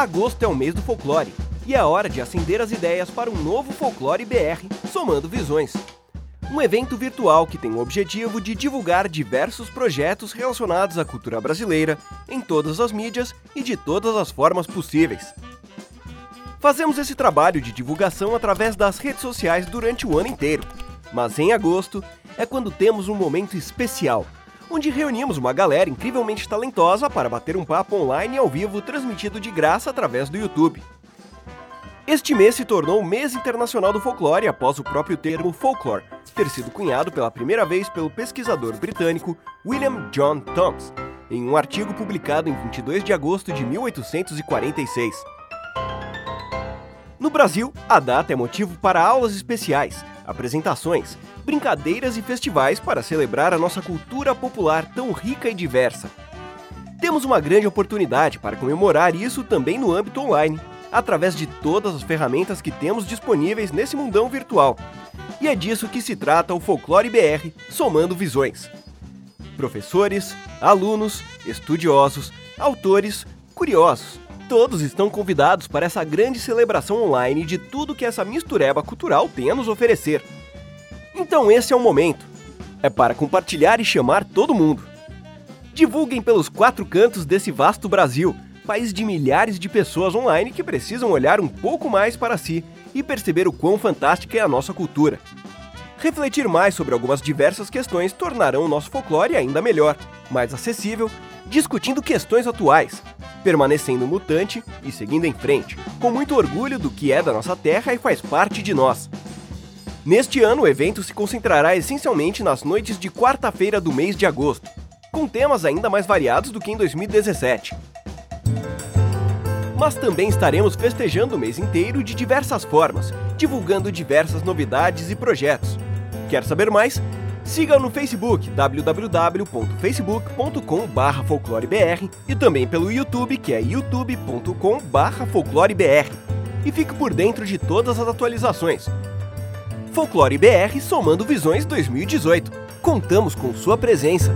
Agosto é o mês do folclore e é hora de acender as ideias para um novo Folclore BR, somando visões. Um evento virtual que tem o objetivo de divulgar diversos projetos relacionados à cultura brasileira em todas as mídias e de todas as formas possíveis. Fazemos esse trabalho de divulgação através das redes sociais durante o ano inteiro, mas em agosto é quando temos um momento especial onde reunimos uma galera incrivelmente talentosa para bater um papo online ao vivo transmitido de graça através do YouTube. Este mês se tornou o mês internacional do folclore após o próprio termo folklore ter sido cunhado pela primeira vez pelo pesquisador britânico William John Thoms, em um artigo publicado em 22 de agosto de 1846. No Brasil, a data é motivo para aulas especiais, apresentações, brincadeiras e festivais para celebrar a nossa cultura popular tão rica e diversa. Temos uma grande oportunidade para comemorar isso também no âmbito online, através de todas as ferramentas que temos disponíveis nesse mundão virtual. E é disso que se trata o Folclore BR, somando visões. Professores, alunos, estudiosos, autores, curiosos, todos estão convidados para essa grande celebração online de tudo que essa mistureba cultural tem a nos oferecer. Então esse é o momento. É para compartilhar e chamar todo mundo. Divulguem pelos quatro cantos desse vasto Brasil, país de milhares de pessoas online que precisam olhar um pouco mais para si e perceber o quão fantástica é a nossa cultura. Refletir mais sobre algumas diversas questões tornarão o nosso folclore ainda melhor, mais acessível, discutindo questões atuais, permanecendo mutante e seguindo em frente, com muito orgulho do que é da nossa terra e faz parte de nós. Neste ano, o evento se concentrará essencialmente nas noites de quarta-feira do mês de agosto, com temas ainda mais variados do que em 2017. Mas também estaremos festejando o mês inteiro de diversas formas, divulgando diversas novidades e projetos. Quer saber mais? Siga no Facebook www.facebook.com/folclorebr e também pelo YouTube, que é youtube.com/folclorebr. E fique por dentro de todas as atualizações, Folclore BR Somando Visões 2018. Contamos com sua presença.